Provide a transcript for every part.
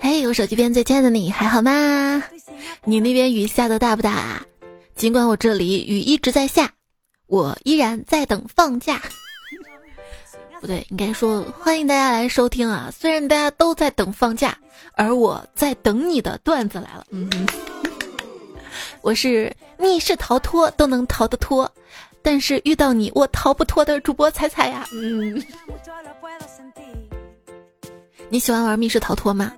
嘿，我手机边最亲爱的你还好吗？你那边雨下的大不大？尽管我这里雨一直在下，我依然在等放假。不对，应该说欢迎大家来收听啊！虽然大家都在等放假，而我在等你的段子来了。嗯，我是密室逃脱都能逃得脱，但是遇到你我逃不脱的主播彩彩呀。嗯，你喜欢玩密室逃脱吗？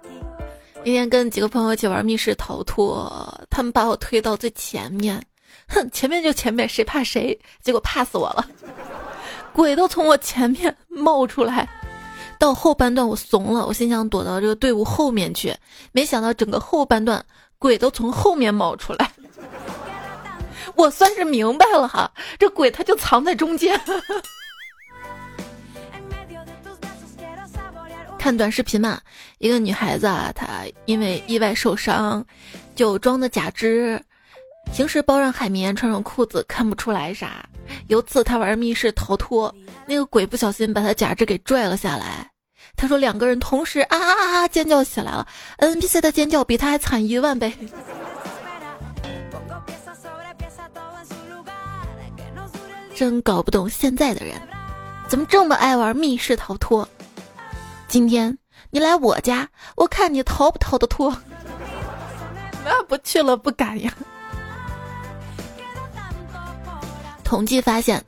那天跟几个朋友一起玩密室逃脱，他们把我推到最前面，哼，前面就前面，谁怕谁？结果怕死我了，鬼都从我前面冒出来。到后半段我怂了，我心想躲到这个队伍后面去，没想到整个后半段鬼都从后面冒出来。我算是明白了哈，这鬼他就藏在中间。看短视频嘛，一个女孩子啊，她因为意外受伤，就装的假肢，平时包上海绵，穿上裤子看不出来啥。有次她玩密室逃脱，那个鬼不小心把她假肢给拽了下来。她说两个人同时啊啊啊尖叫起来了，NPC 的尖叫比她还惨一万倍。真搞不懂现在的人，怎么这么爱玩密室逃脱。今天你来我家，我看你逃不逃得脱。那不去了，不敢呀。统计发现，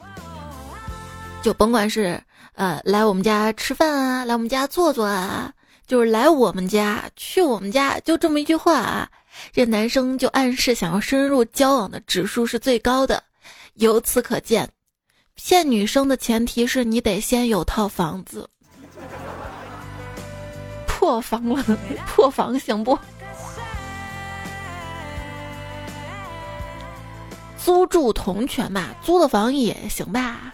就甭管是呃来我们家吃饭啊，来我们家坐坐啊，就是来我们家去我们家，就这么一句话啊，这男生就暗示想要深入交往的指数是最高的。由此可见，骗女生的前提是你得先有套房子。破防了，破防行不？租住同权嘛，租的房也行吧。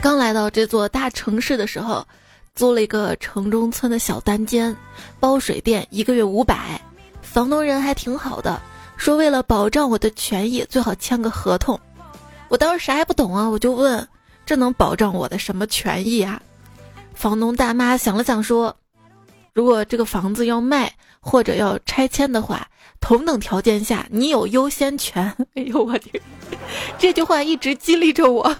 刚来到这座大城市的时候，租了一个城中村的小单间，包水电，一个月五百。房东人还挺好的，说为了保障我的权益，最好签个合同。我当时啥也不懂啊，我就问：这能保障我的什么权益啊？房东大妈想了想说：“如果这个房子要卖或者要拆迁的话，同等条件下你有优先权。”哎呦我天，这句话一直激励着我。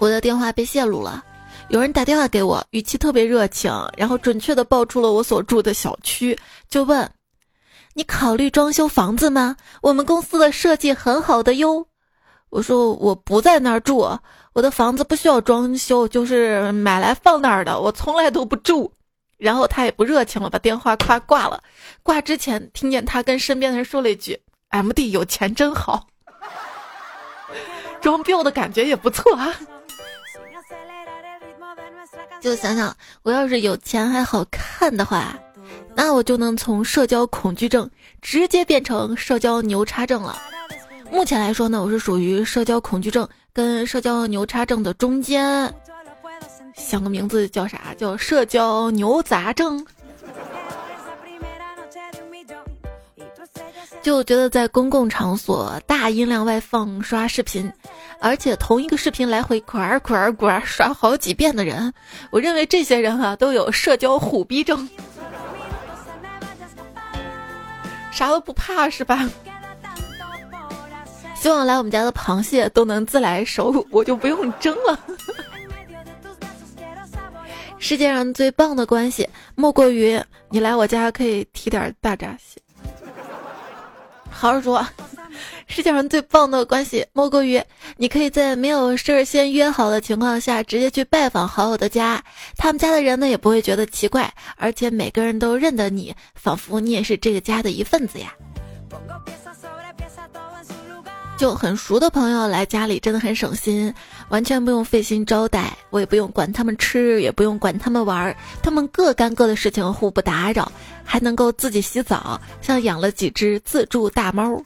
我的电话被泄露了，有人打电话给我，语气特别热情，然后准确的报出了我所住的小区，就问：“你考虑装修房子吗？我们公司的设计很好的哟。”我说：“我不在那儿住。”我的房子不需要装修，就是买来放那儿的。我从来都不住。然后他也不热情了，把电话夸挂了。挂之前听见他跟身边的人说了一句：“M D 有钱真好。”装逼的感觉也不错啊。就想想，我要是有钱还好看的话，那我就能从社交恐惧症直接变成社交牛叉症了。目前来说呢，我是属于社交恐惧症。跟社交牛叉症的中间，想个名字叫啥？叫社交牛杂症。就觉得在公共场所大音量外放刷视频，而且同一个视频来回滚儿滚滚刷好几遍的人，我认为这些人啊都有社交虎逼症，啥都不怕是吧？希望来我们家的螃蟹都能自来熟，我就不用蒸了。世界上最棒的关系，莫过于你来我家可以提点大闸蟹。好好说，世界上最棒的关系，莫过于你可以在没有事先约好的情况下，直接去拜访好友的家，他们家的人呢也不会觉得奇怪，而且每个人都认得你，仿佛你也是这个家的一份子呀。就很熟的朋友来家里真的很省心，完全不用费心招待，我也不用管他们吃，也不用管他们玩，他们各干各的事情，互不打扰，还能够自己洗澡，像养了几只自助大猫。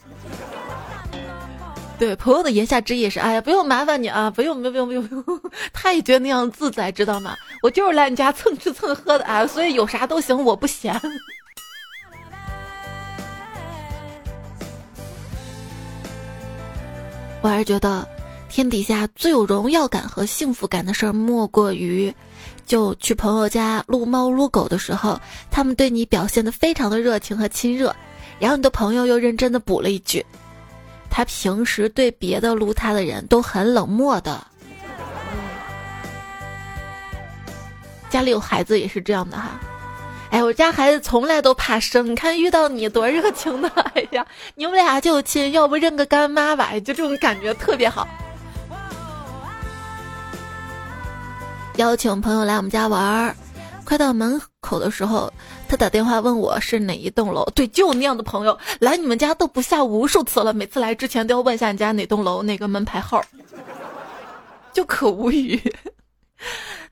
对朋友的言下之意是，哎呀，不用麻烦你啊，不用，不用，不用，不用，他也觉得那样自在，知道吗？我就是来你家蹭吃蹭喝的啊，所以有啥都行，我不嫌。我还是觉得，天底下最有荣耀感和幸福感的事儿，莫过于，就去朋友家撸猫撸狗的时候，他们对你表现的非常的热情和亲热，然后你的朋友又认真的补了一句，他平时对别的撸他的人都很冷漠的。家里有孩子也是这样的哈。哎，我家孩子从来都怕生，你看遇到你多热情的，哎呀，你们俩就亲，要不认个干妈吧，就这种感觉特别好。邀请朋友来我们家玩儿，快到门口的时候，他打电话问我是哪一栋楼。对，就那样的朋友来你们家都不下无数次了，每次来之前都要问一下你家哪栋楼哪个门牌号，就可无语。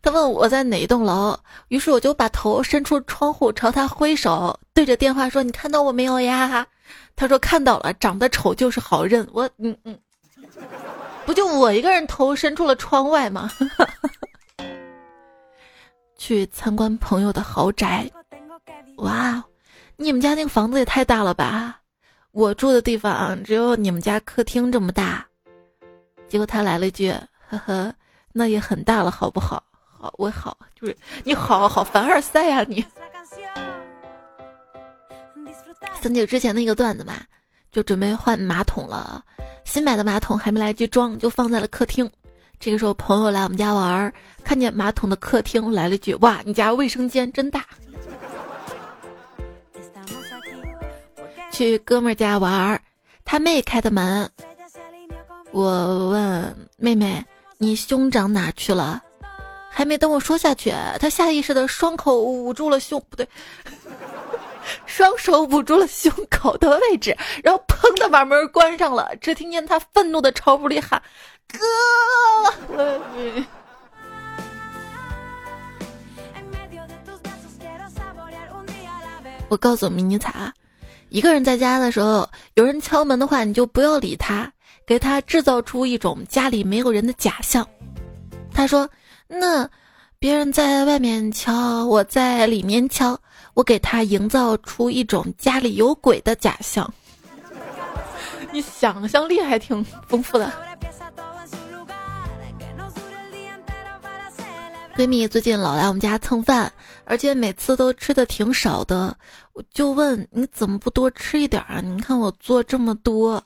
他问我在哪一栋楼，于是我就把头伸出窗户朝他挥手，对着电话说：“你看到我没有呀？”他说：“看到了，长得丑就是好认。”我嗯嗯，不就我一个人头伸出了窗外吗？去参观朋友的豪宅，哇，你们家那个房子也太大了吧！我住的地方只有你们家客厅这么大。结果他来了一句：“呵呵，那也很大了，好不好？”我好，就是你好好凡尔赛呀你。三姐之前那个段子嘛，就准备换马桶了，新买的马桶还没来得及装，就放在了客厅。这个时候朋友来我们家玩，看见马桶的客厅，来了句：“哇，你家卫生间真大。”去哥们家玩，他妹开的门，我问妹妹：“你兄长哪去了？”还没等我说下去，他下意识的双口捂住了胸，不对，双手捂住了胸口的位置，然后砰的把门关上了。只听见他愤怒的朝屋里喊：“哥！”我告诉迷你彩，一个人在家的时候，有人敲门的话，你就不要理他，给他制造出一种家里没有人的假象。他说。那别人在外面敲，我在里面敲，我给他营造出一种家里有鬼的假象。你想象力还挺丰富的。闺蜜最近老来我们家蹭饭，而且每次都吃的挺少的，我就问你怎么不多吃一点啊？你看我做这么多。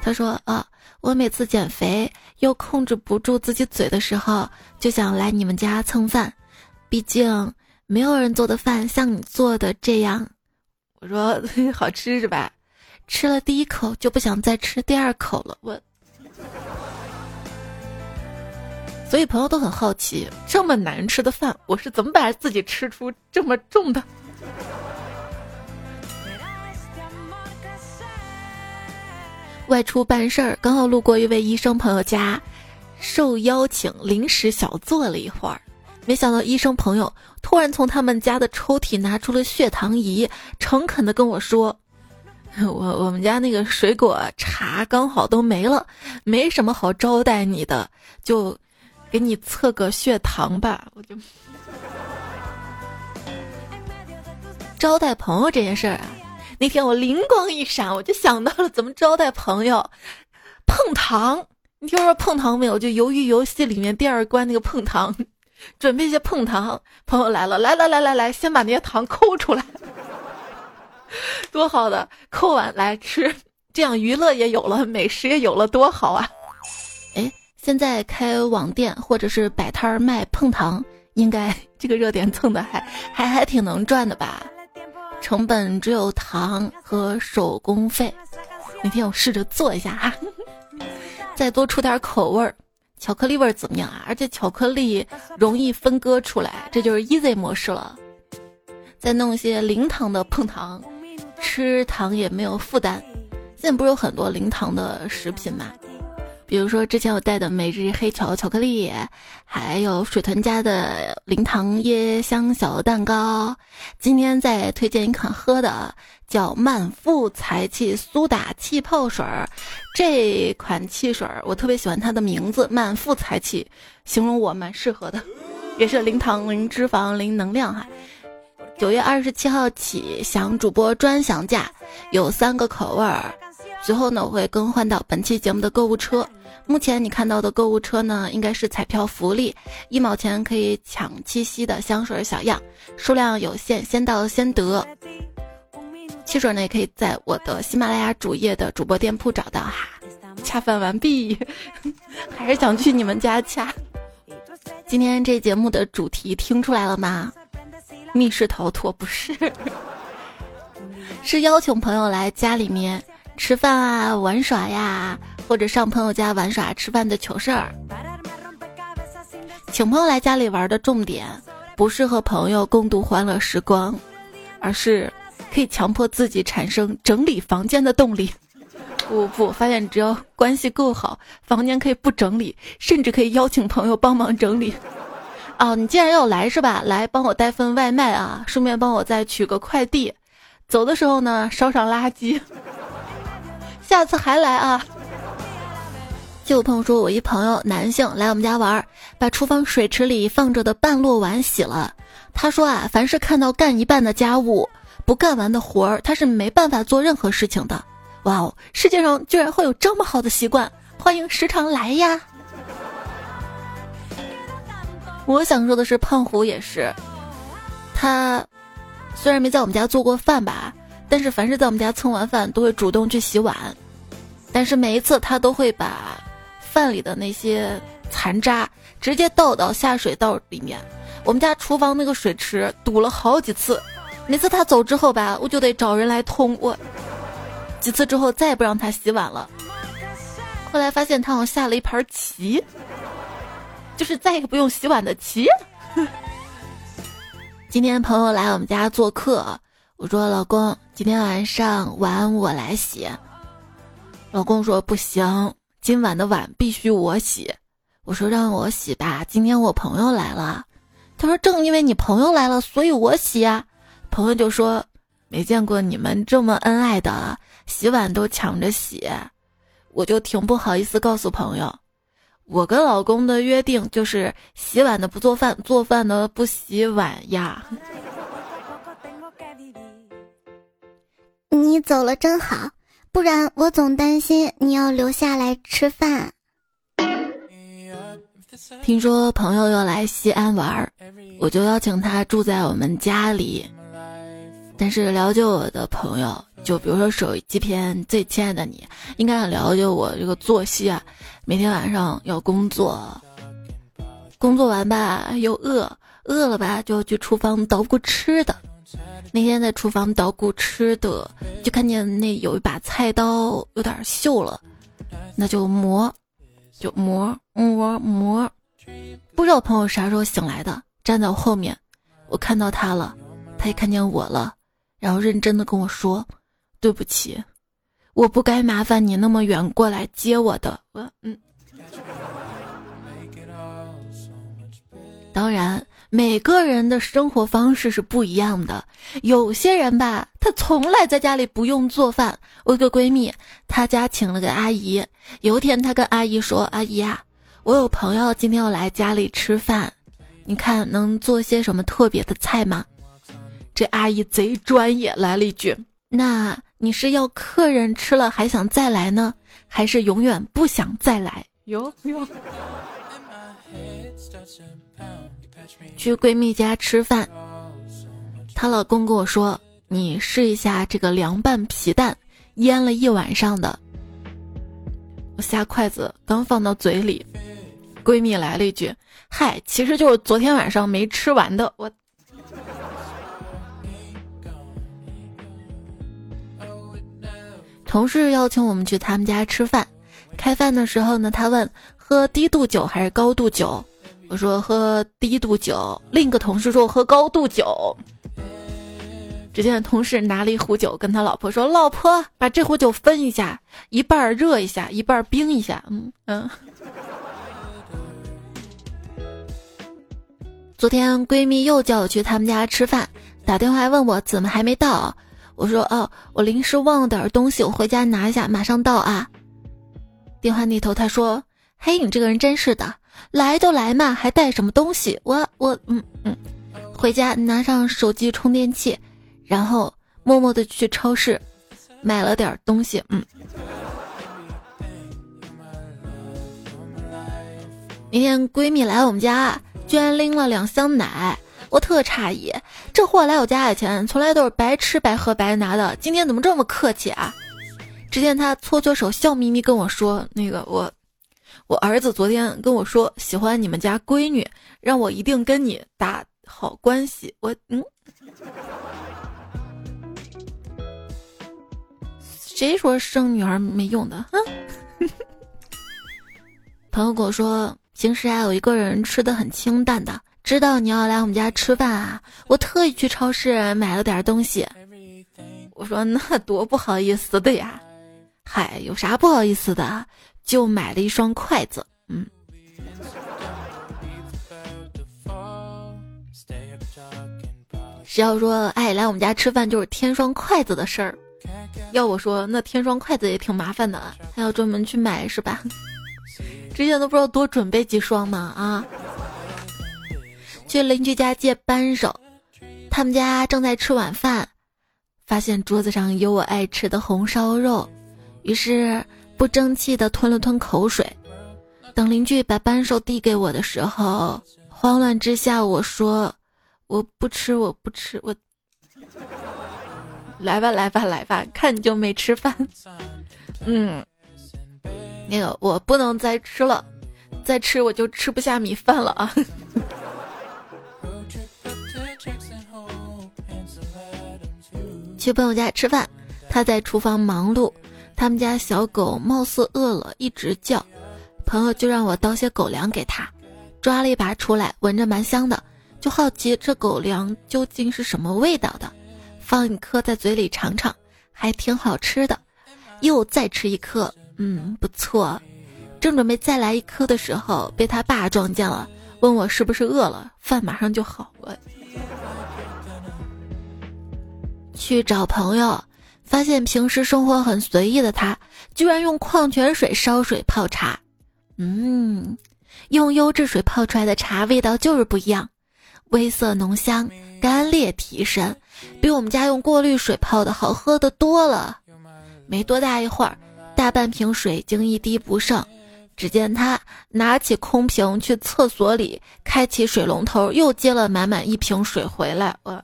她说啊。我每次减肥又控制不住自己嘴的时候，就想来你们家蹭饭，毕竟没有人做的饭像你做的这样。我说 好吃是吧？吃了第一口就不想再吃第二口了。我，所以朋友都很好奇，这么难吃的饭，我是怎么把自己吃出这么重的？外出办事儿，刚好路过一位医生朋友家，受邀请临时小坐了一会儿。没想到医生朋友突然从他们家的抽屉拿出了血糖仪，诚恳的跟我说：“ 我我们家那个水果茶刚好都没了，没什么好招待你的，就给你测个血糖吧。”我就招待朋友这件事儿啊。那天我灵光一闪，我就想到了怎么招待朋友，碰糖。你听说碰糖没有？就鱿鱼游戏里面第二关那个碰糖，准备一些碰糖。朋友来了，来来来来来，先把那些糖抠出来，多好的，抠完来吃，这样娱乐也有了，美食也有了，多好啊！哎，现在开网店或者是摆摊儿卖碰糖，应该 这个热点蹭的还还还挺能赚的吧？成本只有糖和手工费，明天我试着做一下哈，再多出点口味儿，巧克力味儿怎么样啊？而且巧克力容易分割出来，这就是 easy 模式了。再弄些零糖的碰糖，吃糖也没有负担。现在不是有很多零糖的食品吗？比如说之前我带的每日黑巧巧克力，还有水豚家的零糖椰香小蛋糕。今天再推荐一款喝的，叫满腹财气苏打气泡水儿。这款汽水儿我特别喜欢它的名字“满腹财气”，形容我蛮适合的，也是零糖、零脂肪、零能量哈。九月二十七号起享主播专享价，有三个口味儿。随后呢，我会更换到本期节目的购物车。目前你看到的购物车呢，应该是彩票福利，一毛钱可以抢七夕的香水小样，数量有限，先到先得。汽水呢，也可以在我的喜马拉雅主页的主播店铺找到哈。恰饭完毕，还是想去你们家恰。今天这节目的主题听出来了吗？密室逃脱不是，是邀请朋友来家里面吃饭啊、玩耍呀。或者上朋友家玩耍、吃饭的糗事儿，请朋友来家里玩的重点不是和朋友共度欢乐时光，而是可以强迫自己产生整理房间的动力。不不，发现只要关系够好，房间可以不整理，甚至可以邀请朋友帮忙整理。哦，你既然要来是吧？来帮我带份外卖啊，顺便帮我再取个快递。走的时候呢，烧上垃圾。下次还来啊。就有朋友说，我一朋友男性来我们家玩，把厨房水池里放着的半落碗洗了。他说啊，凡是看到干一半的家务不干完的活儿，他是没办法做任何事情的。哇哦，世界上居然会有这么好的习惯，欢迎时常来呀！我想说的是，胖虎也是，他虽然没在我们家做过饭吧，但是凡是在我们家蹭完饭都会主动去洗碗，但是每一次他都会把。饭里的那些残渣直接倒到下水道里面，我们家厨房那个水池堵了好几次，每次他走之后吧，我就得找人来通。我几次之后再也不让他洗碗了。后来发现他好像下了一盘棋，就是再也不用洗碗的棋。今天朋友来我们家做客，我说老公，今天晚上碗我来洗。老公说不行。今晚的碗必须我洗，我说让我洗吧。今天我朋友来了，他说正因为你朋友来了，所以我洗啊。朋友就说没见过你们这么恩爱的，洗碗都抢着洗。我就挺不好意思告诉朋友，我跟老公的约定就是洗碗的不做饭，做饭的不洗碗呀。你走了真好。不然我总担心你要留下来吃饭。听说朋友要来西安玩，我就邀请他住在我们家里。但是了解我的朋友，就比如说手机片最亲爱的你，应该很了解我这个作息啊。每天晚上要工作，工作完吧又饿，饿了吧就要去厨房捣鼓吃的。那天在厨房捣鼓吃的，就看见那有一把菜刀有点锈了，那就磨，就磨磨磨。不知道朋友啥时候醒来的，站在我后面，我看到他了，他也看见我了，然后认真的跟我说：“对不起，我不该麻烦你那么远过来接我的。”我嗯，当然。每个人的生活方式是不一样的，有些人吧，他从来在家里不用做饭。我有个闺蜜，她家请了个阿姨。有一天，她跟阿姨说：“阿姨啊，我有朋友今天要来家里吃饭，你看能做些什么特别的菜吗？”这阿姨贼专业，来了一句：“那你是要客人吃了还想再来呢，还是永远不想再来？”哟哟。去闺蜜家吃饭，她老公跟我说：“你试一下这个凉拌皮蛋，腌了一晚上的。”我下筷子刚放到嘴里，闺蜜来了一句：“嗨，其实就是昨天晚上没吃完的。”我同事邀请我们去他们家吃饭，开饭的时候呢，他问喝低度酒还是高度酒。我说喝低度酒，另一个同事说我喝高度酒。只见同事拿了一壶酒，跟他老婆说：“老婆，把这壶酒分一下，一半热一下，一半冰一下。”嗯嗯。昨天闺蜜又叫我去他们家吃饭，打电话问我怎么还没到。我说：“哦，我临时忘了点东西，我回家拿一下，马上到啊。”电话那头他说：“嘿，你这个人真是的。”来就来嘛，还带什么东西？我我，嗯嗯，回家拿上手机充电器，然后默默的去超市买了点东西。嗯。明天闺蜜来我们家，居然拎了两箱奶，我特诧异，这货来我家以前从来都是白吃白喝白拿的，今天怎么这么客气啊？只见她搓搓手，笑眯眯跟我说，那个我。我儿子昨天跟我说喜欢你们家闺女，让我一定跟你打好关系。”我嗯，谁说生女儿没用的？哼！朋友跟我说。平时啊，有一个人吃的很清淡的，知道你要来我们家吃饭啊，我特意去超市买了点东西。我说那多不好意思的呀，嗨，有啥不好意思的？就买了一双筷子。嗯，谁要说哎来我们家吃饭就是添双筷子的事儿，要我说那添双筷子也挺麻烦的，还要专门去买是吧？之前都不知道多准备几双呢啊！去邻居家借扳手，他们家正在吃晚饭，发现桌子上有我爱吃的红烧肉，于是不争气的吞了吞口水。等邻居把扳手递给我的时候，慌乱之下我说：“我不吃，我不吃，我 来吧来吧来吧，看你就没吃饭。”嗯。那个我不能再吃了，再吃我就吃不下米饭了啊！去朋友家吃饭，他在厨房忙碌，他们家小狗貌似饿了，一直叫，朋友就让我倒些狗粮给他，抓了一把出来，闻着蛮香的，就好奇这狗粮究竟是什么味道的，放一颗在嘴里尝尝，还挺好吃的，又再吃一颗。嗯，不错。正准备再来一颗的时候，被他爸撞见了，问我是不是饿了，饭马上就好了。去找朋友，发现平时生活很随意的他，居然用矿泉水烧水泡茶。嗯，用优质水泡出来的茶味道就是不一样，微涩浓香，干裂提神，比我们家用过滤水泡的好喝的多了。没多大一会儿。大半瓶水竟一滴不剩，只见他拿起空瓶去厕所里开启水龙头，又接了满满一瓶水回来。我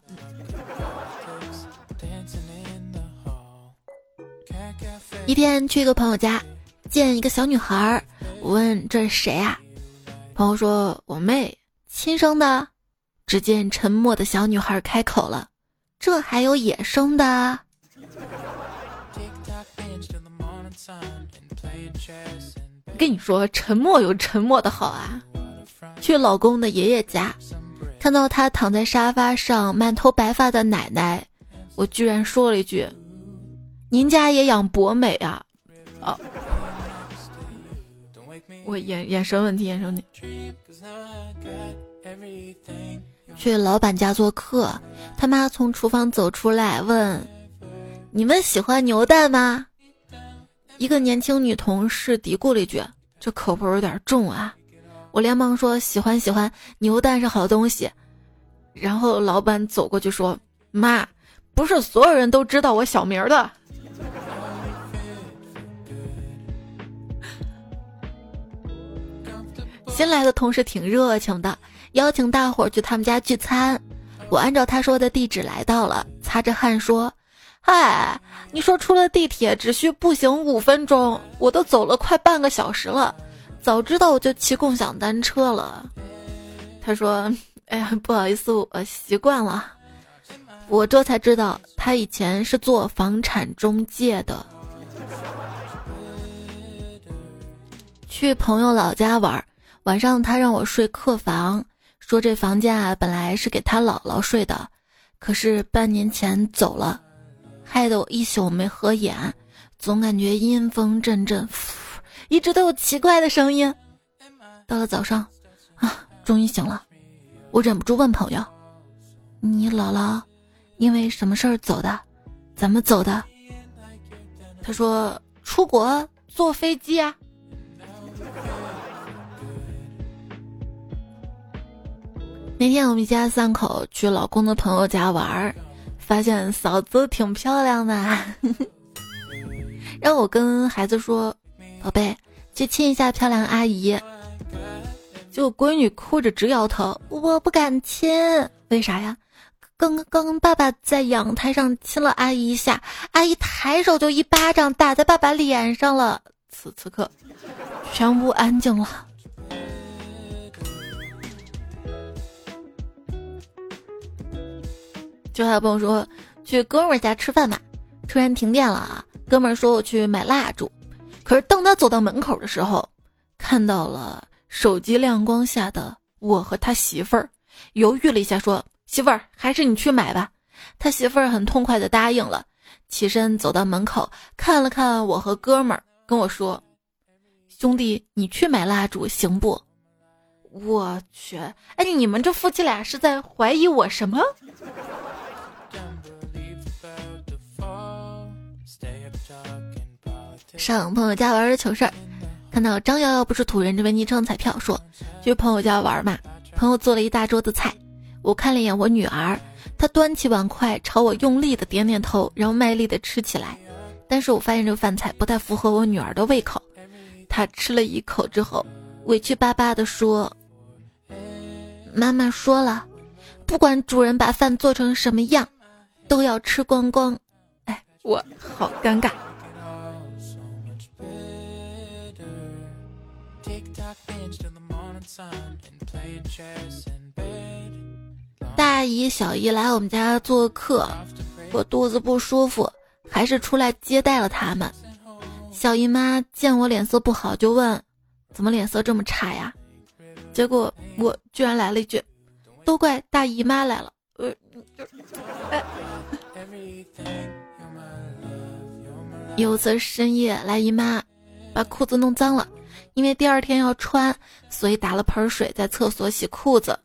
一天去一个朋友家，见一个小女孩，我问这是谁啊？朋友说我妹亲生的。只见沉默的小女孩开口了：“这还有野生的？”我跟你说，沉默有沉默的好啊！去老公的爷爷家，看到他躺在沙发上，满头白发的奶奶，我居然说了一句：“您家也养博美啊？”啊！我眼眼神问题，眼神问题。去老板家做客，他妈从厨房走出来问：“你们喜欢牛蛋吗？”一个年轻女同事嘀咕了一句：“这口味有点重啊。”我连忙说：“喜欢喜欢，牛蛋是好东西。”然后老板走过去说：“妈，不是所有人都知道我小名的。”新来的同事挺热情的，邀请大伙儿去他们家聚餐。我按照他说的地址来到了，擦着汗说。嗨，你说出了地铁只需步行五分钟，我都走了快半个小时了。早知道我就骑共享单车了。他说：“哎呀，不好意思，我习惯了。”我这才知道他以前是做房产中介的。去朋友老家玩，晚上他让我睡客房，说这房间啊本来是给他姥姥睡的，可是半年前走了。害得我一宿没合眼，总感觉阴风阵阵，一直都有奇怪的声音。到了早上，啊，终于醒了，我忍不住问朋友：“你姥姥因为什么事儿走的？怎么走的？”他说：“出国坐飞机啊。”那天我们一家三口去老公的朋友家玩儿。发现嫂子挺漂亮的，让我跟孩子说：“宝贝，去亲一下漂亮阿姨。”就闺女哭着直摇头，我不敢亲，为啥呀？刚刚爸爸在阳台上亲了阿姨一下，阿姨抬手就一巴掌打在爸爸脸上了。此此刻，全屋安静了。就还有朋友说去哥们儿家吃饭嘛，突然停电了啊！哥们儿说我去买蜡烛，可是当他走到门口的时候，看到了手机亮光下的我和他媳妇儿，犹豫了一下说。媳妇儿，还是你去买吧。他媳妇儿很痛快的答应了，起身走到门口，看了看我和哥们儿，跟我说：“兄弟，你去买蜡烛行不？”我去，哎，你们这夫妻俩是在怀疑我什么？上朋友家玩的糗事儿，看到张瑶瑶不是土人这位昵称彩票说去朋友家玩嘛，朋友做了一大桌子菜。我看了一眼我女儿，她端起碗筷朝我用力的点点头，然后卖力的吃起来。但是我发现这个饭菜不太符合我女儿的胃口。她吃了一口之后，委屈巴巴的说：“妈妈说了，不管主人把饭做成什么样，都要吃光光。”哎，我好尴尬。大姨、小姨来我们家做客，我肚子不舒服，还是出来接待了他们。小姨妈见我脸色不好，就问：“怎么脸色这么差呀？”结果我居然来了一句：“都怪大姨妈来了。”呃，哎 有次深夜来姨妈，把裤子弄脏了，因为第二天要穿，所以打了盆水在厕所洗裤子。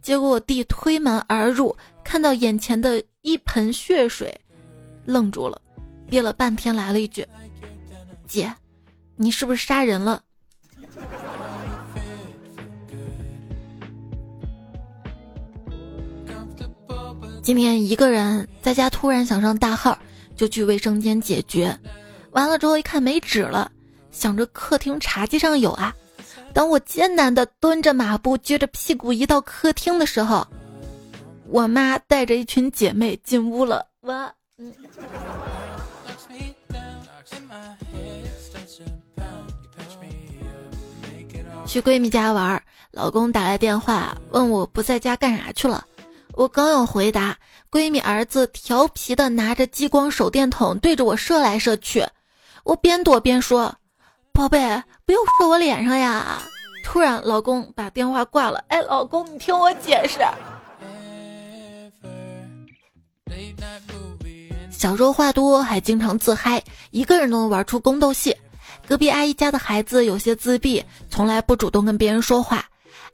结果我弟推门而入，看到眼前的一盆血水，愣住了，憋了半天来了一句：“姐，你是不是杀人了？”今天一个人在家，突然想上大号，就去卫生间解决，完了之后一看没纸了，想着客厅茶几上有啊。当我艰难的蹲着马步，撅着屁股移到客厅的时候，我妈带着一群姐妹进屋了。我，嗯去闺蜜家玩，老公打来电话问我不在家干啥去了。我刚要回答，闺蜜儿子调皮的拿着激光手电筒对着我射来射去，我边躲边说。宝贝，不要射我脸上呀！突然，老公把电话挂了。哎，老公，你听我解释。小时候话多，还经常自嗨，一个人都能玩出宫斗戏。隔壁阿姨家的孩子有些自闭，从来不主动跟别人说话。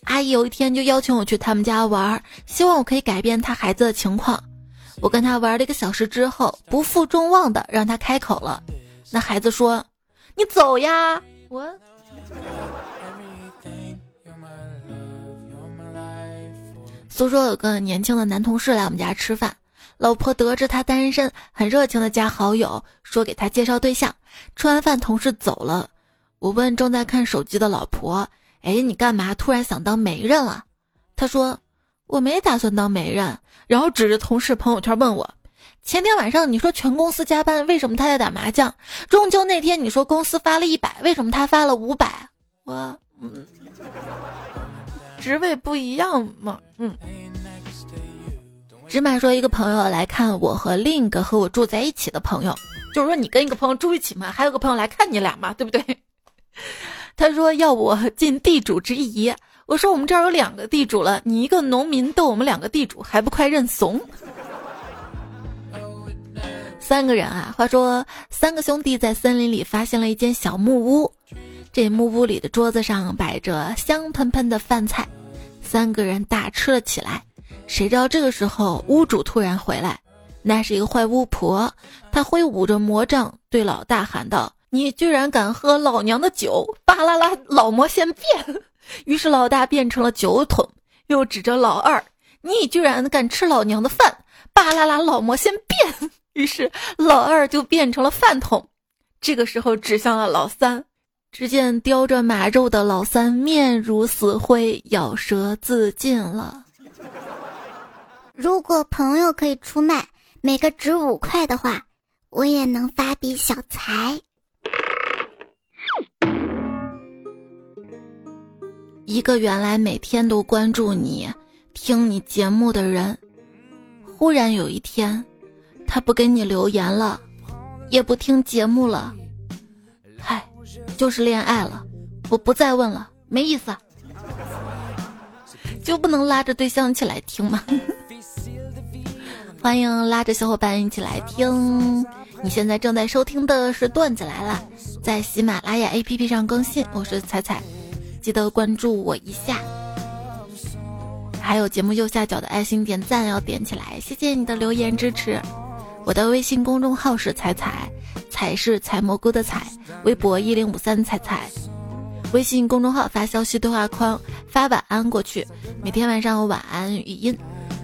阿姨有一天就邀请我去他们家玩，希望我可以改变他孩子的情况。我跟他玩了一个小时之后，不负众望的让他开口了。那孩子说。你走呀！我。苏州有个年轻的男同事来我们家吃饭，老婆得知他单身，很热情的加好友，说给他介绍对象。吃完饭，同事走了，我问正在看手机的老婆：“哎，你干嘛突然想当媒人了？”他说：“我没打算当媒人。”然后指着同事朋友圈问我。前天晚上你说全公司加班，为什么他在打麻将？中秋那天你说公司发了一百，为什么他发了五百？我，嗯，职位不一样嘛，嗯。芝麻说一个朋友来看我和另一个和我住在一起的朋友，就是说你跟一个朋友住一起嘛，还有个朋友来看你俩嘛，对不对？他说要我尽地主之谊，我说我们这儿有两个地主了，你一个农民斗我们两个地主，还不快认怂？三个人啊，话说三个兄弟在森林里发现了一间小木屋，这木屋里的桌子上摆着香喷喷的饭菜，三个人大吃了起来。谁知道这个时候屋主突然回来，那是一个坏巫婆，她挥舞着魔杖对老大喊道：“你居然敢喝老娘的酒！巴拉拉，老魔仙变！” 于是老大变成了酒桶，又指着老二：“你居然敢吃老娘的饭！巴拉拉，老魔仙变！” 于是老二就变成了饭桶，这个时候指向了老三，只见叼着马肉的老三面如死灰，咬舌自尽了。如果朋友可以出卖，每个值五块的话，我也能发笔小财。一个原来每天都关注你、听你节目的人，忽然有一天，他不给你留言了，也不听节目了。嗨，就是恋爱了，我不再问了，没意思。就不能拉着对象一起来听吗？欢迎拉着小伙伴一起来听。你现在正在收听的是段子来了，在喜马拉雅 APP 上更新。我是彩彩，记得关注我一下。还有节目右下角的爱心点赞要点起来，谢谢你的留言支持。我的微信公众号是彩彩，彩是采蘑菇的彩。微博一零五三彩彩，微信公众号发消息对话框发晚安过去，每天晚上有晚安语音。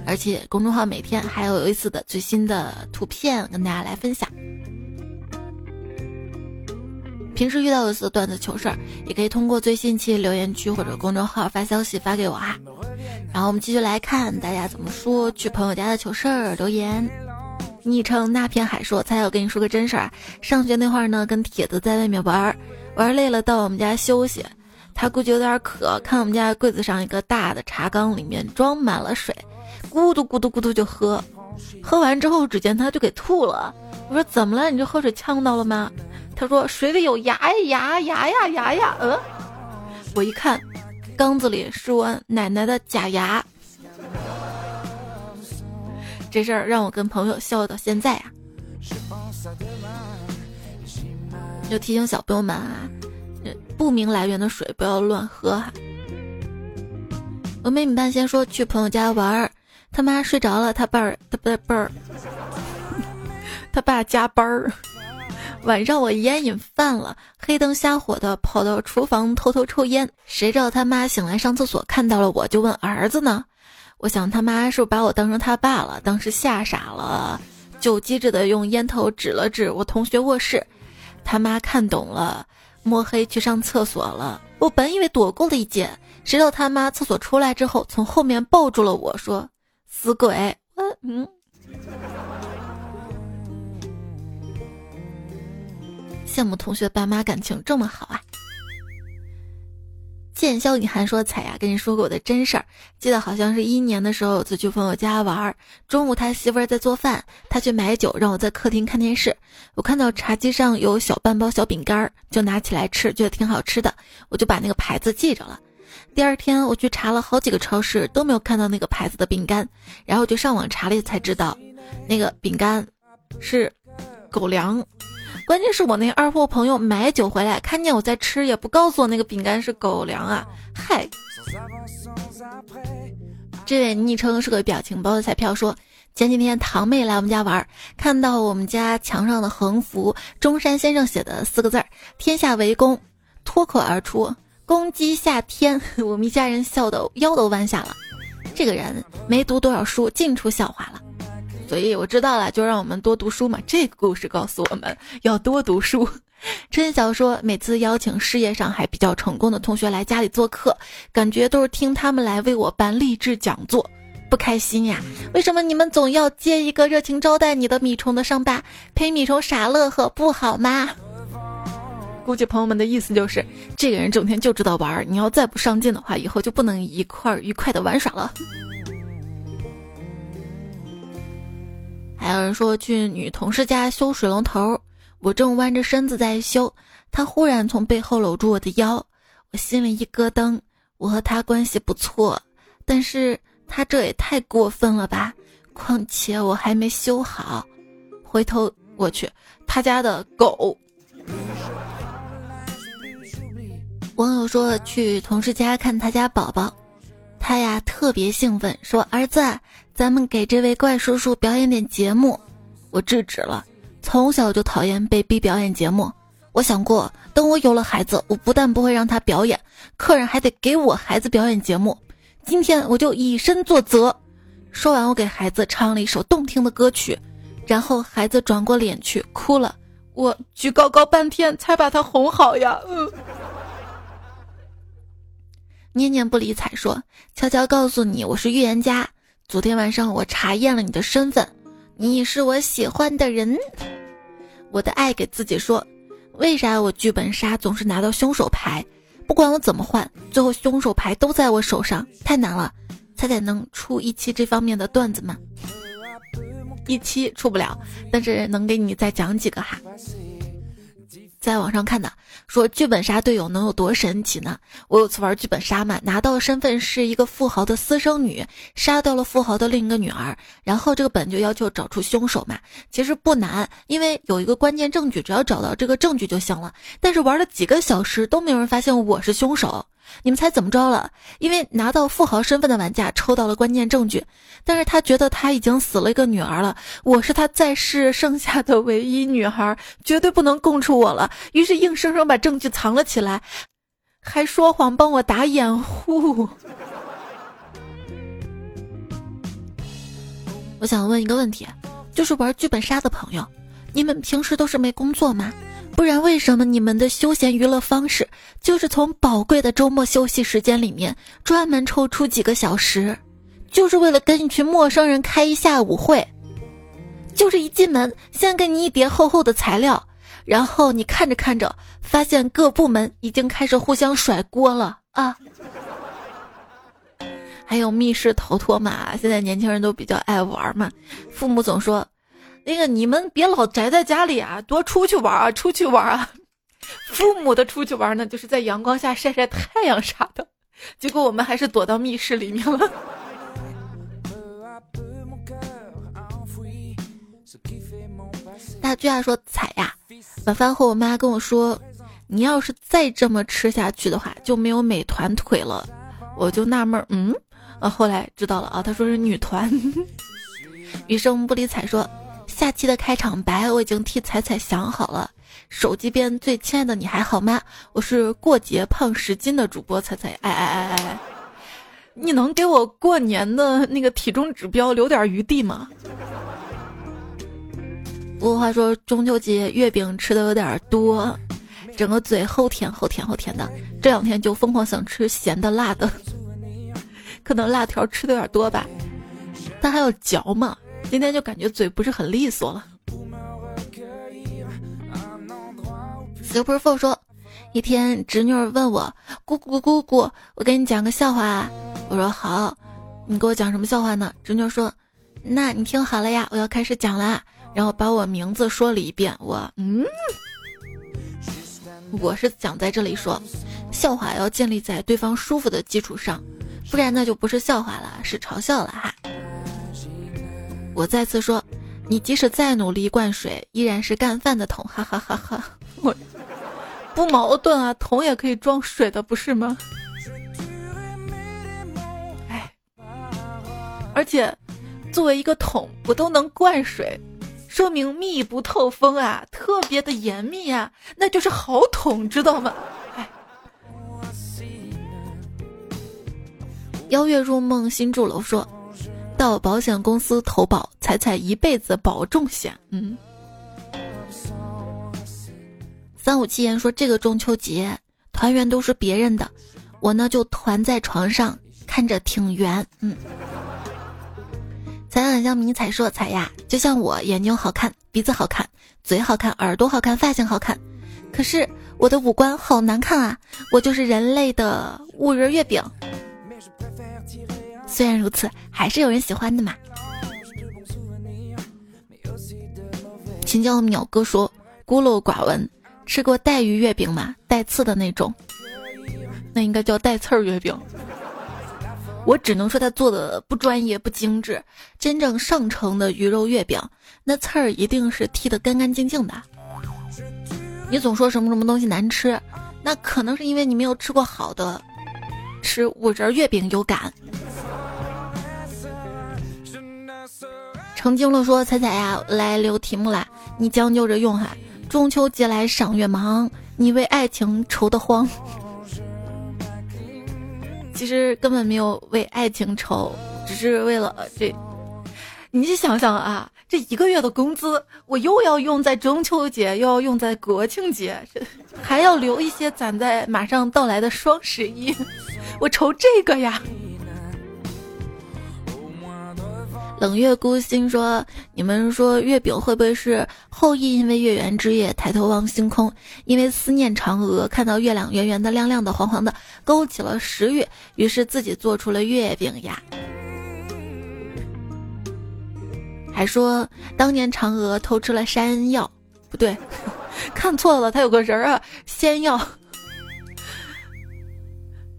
而且公众号每天还有有意思的最新的图片跟大家来分享。平时遇到有意思的段子糗事儿，也可以通过最新期留言区或者公众号发消息发给我哈。然后我们继续来看大家怎么说去朋友家的糗事儿留言。昵称那片海说：“才我跟你说个真事儿，上学那会儿呢，跟铁子在外面玩，玩累了到我们家休息，他估计有点渴，看我们家柜子上一个大的茶缸里面装满了水。”咕嘟咕嘟咕嘟就喝，喝完之后，只见他就给吐了。我说怎么了？你这喝水呛到了吗？他说水里有牙呀牙牙呀牙呀。呃，我一看，缸子里是我奶奶的假牙。这事儿让我跟朋友笑到现在啊。就提醒小朋友们啊，不明来源的水不要乱喝哈。我妹米半仙说去朋友家玩儿。他妈睡着了，他爸儿他不辈儿，他爸加班儿。晚上我烟瘾犯了，黑灯瞎火的跑到厨房偷偷抽烟。谁知道他妈醒来上厕所看到了我，就问儿子呢？我想他妈是不是把我当成他爸了？当时吓傻了，就机智的用烟头指了指我同学卧室。他妈看懂了，摸黑去上厕所了。我本以为躲过了一劫，谁知道他妈厕所出来之后，从后面抱住了我说。死鬼！嗯，羡慕同学爸妈感情这么好啊！剑霄隐寒说：“彩呀，跟你说过我的真事儿。记得好像是一年的时候，有次去朋友家玩儿，中午他媳妇儿在做饭，他去买酒，让我在客厅看电视。我看到茶几上有小半包小饼干，就拿起来吃，觉得挺好吃的，我就把那个牌子记着了。”第二天我去查了好几个超市，都没有看到那个牌子的饼干，然后就上网查了，才知道那个饼干是狗粮。关键是我那二货朋友买酒回来，看见我在吃，也不告诉我那个饼干是狗粮啊！嗨，这位昵称是个表情包的彩票说，前几天堂妹来我们家玩，看到我们家墙上的横幅，中山先生写的四个字儿“天下为公”，脱口而出。公鸡下天，我们一家人笑得腰都弯下了。这个人没读多少书，净出笑话了。所以我知道了，就让我们多读书嘛。这个故事告诉我们要多读书。春晓说，每次邀请事业上还比较成功的同学来家里做客，感觉都是听他们来为我办励志讲座，不开心呀？为什么你们总要接一个热情招待你的米虫的伤疤，陪米虫傻乐呵，不好吗？估计朋友们的意思就是，这个人整天就知道玩儿，你要再不上进的话，以后就不能一块儿愉快的玩耍了。还有人说去女同事家修水龙头，我正弯着身子在修，她忽然从背后搂住我的腰，我心里一咯噔。我和她关系不错，但是她这也太过分了吧？况且我还没修好。回头我去，他家的狗。网友说去同事家看他家宝宝，他呀特别兴奋，说：“儿子，咱们给这位怪叔叔表演点节目。”我制止了。从小就讨厌被逼表演节目。我想过，等我有了孩子，我不但不会让他表演，客人还得给我孩子表演节目。今天我就以身作则。说完，我给孩子唱了一首动听的歌曲，然后孩子转过脸去哭了。我举高高半天才把他哄好呀。嗯。念念不理睬说：“悄悄告诉你，我是预言家。昨天晚上我查验了你的身份，你是我喜欢的人。”我的爱给自己说：“为啥我剧本杀总是拿到凶手牌？不管我怎么换，最后凶手牌都在我手上，太难了。猜猜能出一期这方面的段子吗？一期出不了，但是能给你再讲几个哈。”在网上看的，说剧本杀队友能有多神奇呢？我有次玩剧本杀嘛，拿到身份是一个富豪的私生女，杀掉了富豪的另一个女儿，然后这个本就要求找出凶手嘛。其实不难，因为有一个关键证据，只要找到这个证据就行了。但是玩了几个小时都没有人发现我是凶手。你们猜怎么着了？因为拿到富豪身份的玩家抽到了关键证据，但是他觉得他已经死了一个女儿了，我是他在世剩下的唯一女孩，绝对不能供出我了，于是硬生生把证据藏了起来，还说谎帮我打掩护。我想问一个问题，就是玩剧本杀的朋友，你们平时都是没工作吗？不然，为什么你们的休闲娱乐方式就是从宝贵的周末休息时间里面专门抽出几个小时，就是为了跟一群陌生人开一下午会？就是一进门先给你一叠厚厚的材料，然后你看着看着，发现各部门已经开始互相甩锅了啊！还有密室逃脱嘛，现在年轻人都比较爱玩嘛，父母总说。那个，你们别老宅在家里啊，多出去玩啊，出去玩啊！父母的出去玩呢，就是在阳光下晒晒太阳啥的。结果我们还是躲到密室里面了。大巨啊说：“彩呀，晚饭后我妈跟我说，你要是再这么吃下去的话，就没有美团腿了。”我就纳闷，嗯，啊，后来知道了啊，她说是女团。余生不理睬说。下期的开场白我已经替彩彩想好了。手机边最亲爱的你还好吗？我是过节胖十斤的主播彩彩。哎哎哎哎，你能给我过年的那个体重指标留点余地吗？不过话说中秋节月饼吃的有点多，整个嘴齁甜齁甜齁甜的。这两天就疯狂想吃咸的辣的，可能辣条吃的有点多吧。但还有嚼嘛。今天就感觉嘴不是很利索了。Super Four 说，一天侄女儿问我：“姑姑姑姑，我给你讲个笑话啊。”我说：“好，你给我讲什么笑话呢？”侄女说：“那你听好了呀，我要开始讲啦。”然后把我名字说了一遍。我嗯，我是想在这里说，笑话要建立在对方舒服的基础上，不然那就不是笑话了，是嘲笑了哈。我再次说，你即使再努力灌水，依然是干饭的桶，哈哈哈哈！我不矛盾啊，桶也可以装水的，不是吗？哎，而且作为一个桶，我都能灌水，说明密不透风啊，特别的严密啊，那就是好桶，知道吗？哎，邀月入梦，新住楼说。到保险公司投保，彩彩一辈子保重险。嗯，三五七言说这个中秋节团圆都是别人的，我呢就团在床上看着挺圆。嗯，彩很像迷彩说彩呀，就像我眼睛好看，鼻子好看，嘴好看，耳朵好看，发型好看，可是我的五官好难看啊！我就是人类的五仁月饼。虽然如此，还是有人喜欢的嘛。请叫淼哥说，孤陋寡闻，吃过带鱼月饼吗？带刺的那种，那应该叫带刺儿月饼。我只能说他做的不专业、不精致。真正上乘的鱼肉月饼，那刺儿一定是剔得干干净净的。你总说什么什么东西难吃，那可能是因为你没有吃过好的，吃五仁月饼有感。成精了，说彩彩呀，来留题目啦，你将就着用哈。中秋节来赏月忙，你为爱情愁得慌。其实根本没有为爱情愁，只是为了这你想想啊，这一个月的工资，我又要用在中秋节，又要用在国庆节，还要留一些攒在马上到来的双十一，我愁这个呀。冷月孤星说：“你们说月饼会不会是后羿？因为月圆之夜抬头望星空，因为思念嫦娥，看到月亮圆圆的、亮亮的、黄黄的，勾起了食欲，于是自己做出了月饼呀。”还说当年嫦娥偷吃了山药，不对，看错了，他有个人儿啊，仙药，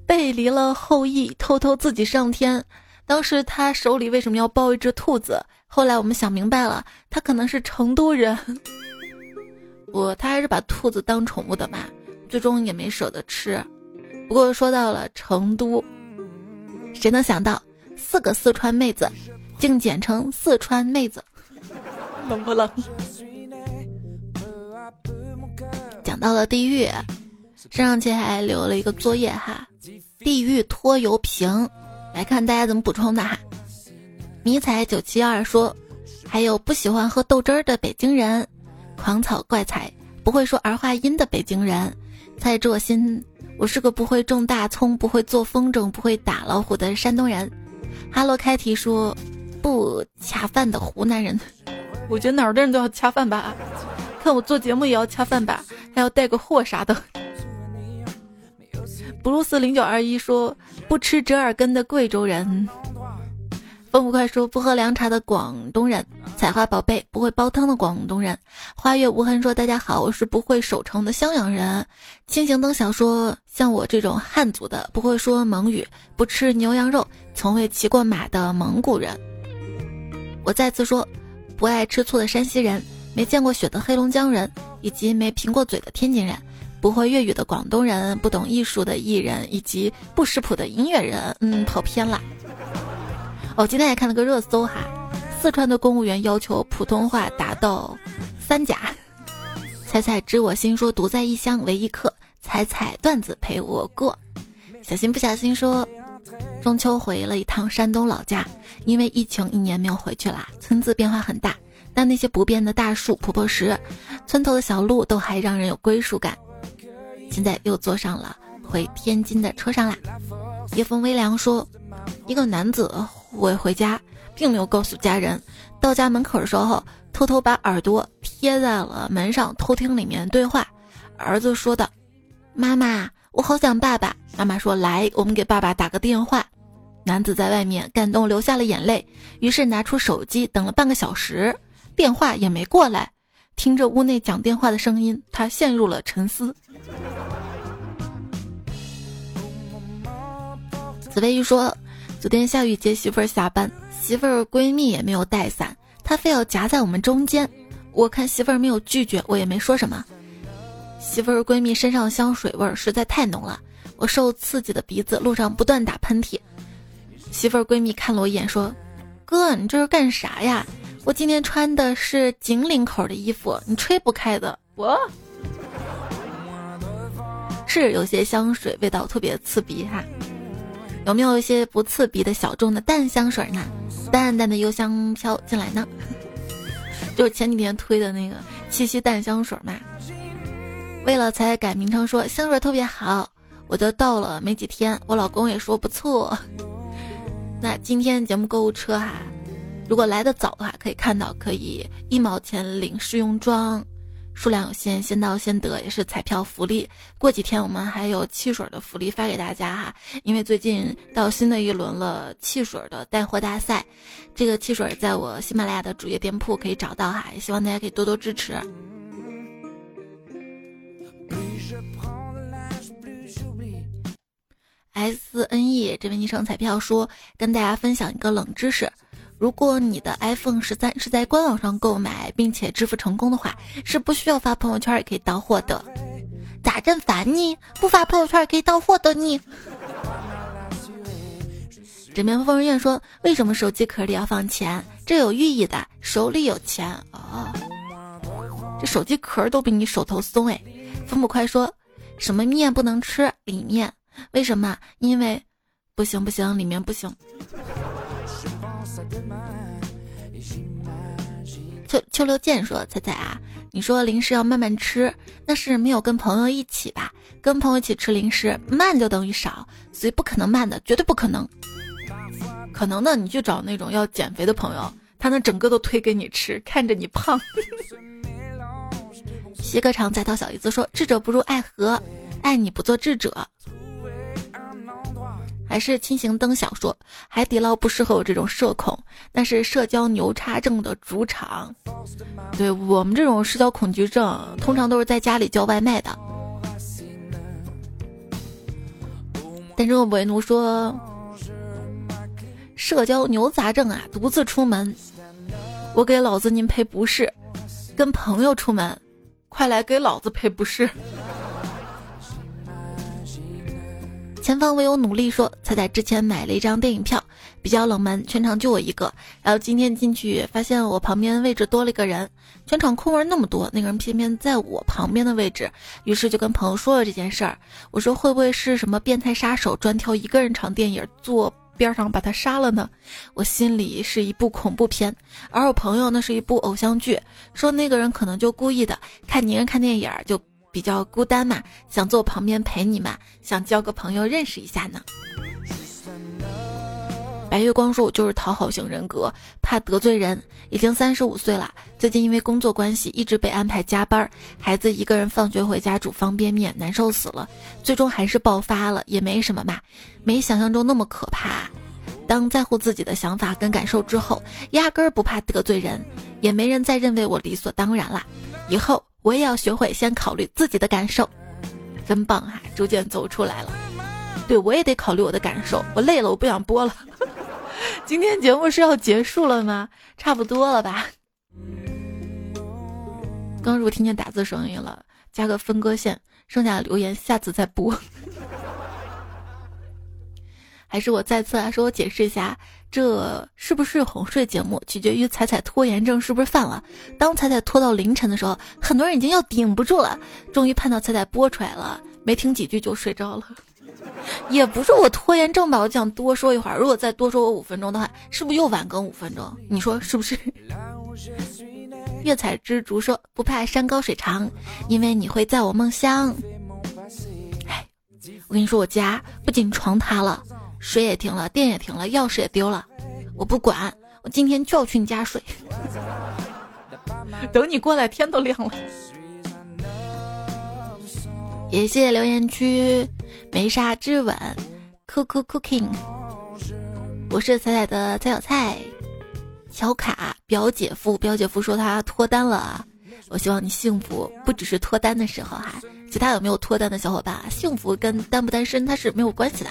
背离了后羿，偷偷自己上天。当时他手里为什么要抱一只兔子？后来我们想明白了，他可能是成都人。不，他还是把兔子当宠物的嘛，最终也没舍得吃。不过说到了成都，谁能想到四个四川妹子，竟简称四川妹子？冷不冷？讲到了地狱，上上期还留了一个作业哈，地狱拖油瓶。来看大家怎么补充的哈，迷彩九七二说，还有不喜欢喝豆汁儿的北京人，狂草怪才不会说儿化音的北京人，蔡卓新，我是个不会种大葱、不会做风筝、不会打老虎的山东人。哈喽，开题说不恰饭的湖南人，我觉得哪儿的人都要恰饭吧，看我做节目也要恰饭吧，还要带个货啥的。布鲁斯零九二一说不吃折耳根的贵州人，风不快说不喝凉茶的广东人，采花宝贝不会煲汤的广东人，花月无痕说大家好，我是不会守城的襄阳人，清行灯小说像我这种汉族的不会说蒙语，不吃牛羊肉，从未骑过马的蒙古人，我再次说不爱吃醋的山西人，没见过雪的黑龙江人，以及没贫过嘴的天津人。不会粤语的广东人，不懂艺术的艺人，以及不识谱的音乐人，嗯，跑偏了。哦，今天也看了个热搜哈，四川的公务员要求普通话达到三甲。彩彩知我心说独在异乡为异客，彩彩段子陪我过。小心不小心说，中秋回了一趟山东老家，因为疫情一年没有回去啦，村子变化很大，但那些不变的大树、婆婆石，村头的小路都还让人有归属感。现在又坐上了回天津的车上啦。夜风微凉说，一个男子我回家，并没有告诉家人。到家门口的时候，偷偷把耳朵贴在了门上，偷听里面对话。儿子说道：“妈妈，我好想爸爸。”妈妈说：“来，我们给爸爸打个电话。”男子在外面感动流下了眼泪，于是拿出手机等了半个小时，电话也没过来。听着屋内讲电话的声音，他陷入了沉思。紫薇玉说：“昨天下雨接媳妇儿下班，媳妇儿闺蜜也没有带伞，她非要夹在我们中间。我看媳妇儿没有拒绝，我也没说什么。媳妇儿闺蜜身上的香水味实在太浓了，我受刺激的鼻子路上不断打喷嚏。媳妇儿闺蜜看了我一眼说：‘哥，你这是干啥呀？我今天穿的是紧领口的衣服，你吹不开的。’我。”是有些香水味道特别刺鼻哈，有没有一些不刺鼻的小众的淡香水呢？淡淡的幽香飘进来呢？就是前几天推的那个七夕淡香水嘛。为了才改名称说香水特别好，我就到了没几天，我老公也说不错。那今天节目购物车哈，如果来的早的话，可以看到可以一毛钱领试用装。数量有限，先到先得，也是彩票福利。过几天我们还有汽水的福利发给大家哈，因为最近到新的一轮了汽水的带货大赛，这个汽水在我喜马拉雅的主页店铺可以找到哈，也希望大家可以多多支持。S N E 这位昵称彩票说，跟大家分享一个冷知识。如果你的 iPhone 十三是在官网上购买，并且支付成功的话，是不需要发朋友圈也可以到货的。咋这烦呢？不发朋友圈也可以到货的你。枕边风人院说：“为什么手机壳里要放钱？这有寓意的，手里有钱哦。这手机壳都比你手头松哎。”风不快说：“什么面不能吃？里面为什么？因为不行不行，里面不行。”秋秋流剑说：“彩彩啊，你说零食要慢慢吃，那是没有跟朋友一起吧？跟朋友一起吃零食，慢就等于少，所以不可能慢的，绝对不可能。可能的，你去找那种要减肥的朋友，他能整个都推给你吃，看着你胖。”西哥常在套小姨子说：“智者不入爱河，爱你不做智者。”还是轻型灯小说，海底捞不适合我这种社恐，那是社交牛叉症的主场。对我们这种社交恐惧症，通常都是在家里叫外卖的。但是维奴说，社交牛杂症啊，独自出门，我给老子您赔不是，跟朋友出门，快来给老子赔不是。前方唯有努力说，彩彩之前买了一张电影票，比较冷门，全场就我一个。然后今天进去发现我旁边位置多了一个人，全场空位那么多，那个人偏偏在我旁边的位置，于是就跟朋友说了这件事儿。我说会不会是什么变态杀手专挑一个人场电影坐边上把他杀了呢？我心里是一部恐怖片，而我朋友那是一部偶像剧，说那个人可能就故意的看你人看电影就。比较孤单嘛，想坐我旁边陪你嘛，想交个朋友认识一下呢。白月光说：“我就是讨好型人格，怕得罪人。已经三十五岁了，最近因为工作关系一直被安排加班，孩子一个人放学回家煮方便面，难受死了。最终还是爆发了，也没什么嘛，没想象中那么可怕。当在乎自己的想法跟感受之后，压根儿不怕得罪人，也没人再认为我理所当然了。以后。”我也要学会先考虑自己的感受，真棒哈！逐渐走出来了。对我也得考虑我的感受。我累了，我不想播了。今天节目是要结束了吗？差不多了吧。刚入听见打字声音了，加个分割线，剩下的留言下次再播。还是我再次来说，我解释一下。这是不是哄睡节目？取决于彩彩拖延症是不是犯了。当彩彩拖到凌晨的时候，很多人已经要顶不住了。终于盼到彩彩播出来了，没听几句就睡着了。也不是我拖延症吧，我想多说一会儿。如果再多说我五分钟的话，是不是又晚更五分钟？你说是不是？月彩之竹说不怕山高水长，因为你会在我梦乡。哎，我跟你说，我家不仅床塌了。水也停了，电也停了，钥匙也丢了，我不管，我今天就要去你家睡。等你过来，天都亮了。也谢谢留言区梅沙之吻，cook cooking。我是彩彩的彩小菜，小卡表姐夫，表姐夫说他脱单了，我希望你幸福，不只是脱单的时候哈，其他有没有脱单的小伙伴，幸福跟单不单身他是没有关系的。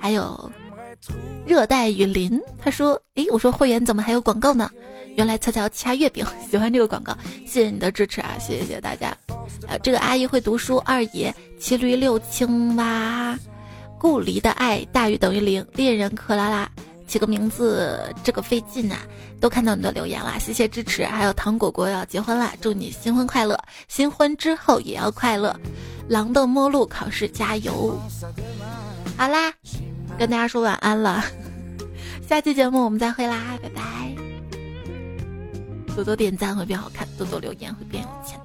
还有热带雨林，他说：“诶，我说会员怎么还有广告呢？原来悄悄掐月饼，喜欢这个广告，谢谢你的支持啊，谢谢大家。呃，这个阿姨会读书，二爷骑驴六青蛙，故离的爱大于等于零，恋人克拉拉，起个名字这个费劲呐，都看到你的留言啦，谢谢支持。还有糖果果要结婚啦，祝你新婚快乐，新婚之后也要快乐。狼的末路考试加油，好啦。”跟大家说晚安了，下期节目我们再会啦，拜拜！多多点赞会变好看，多多留言会变有钱。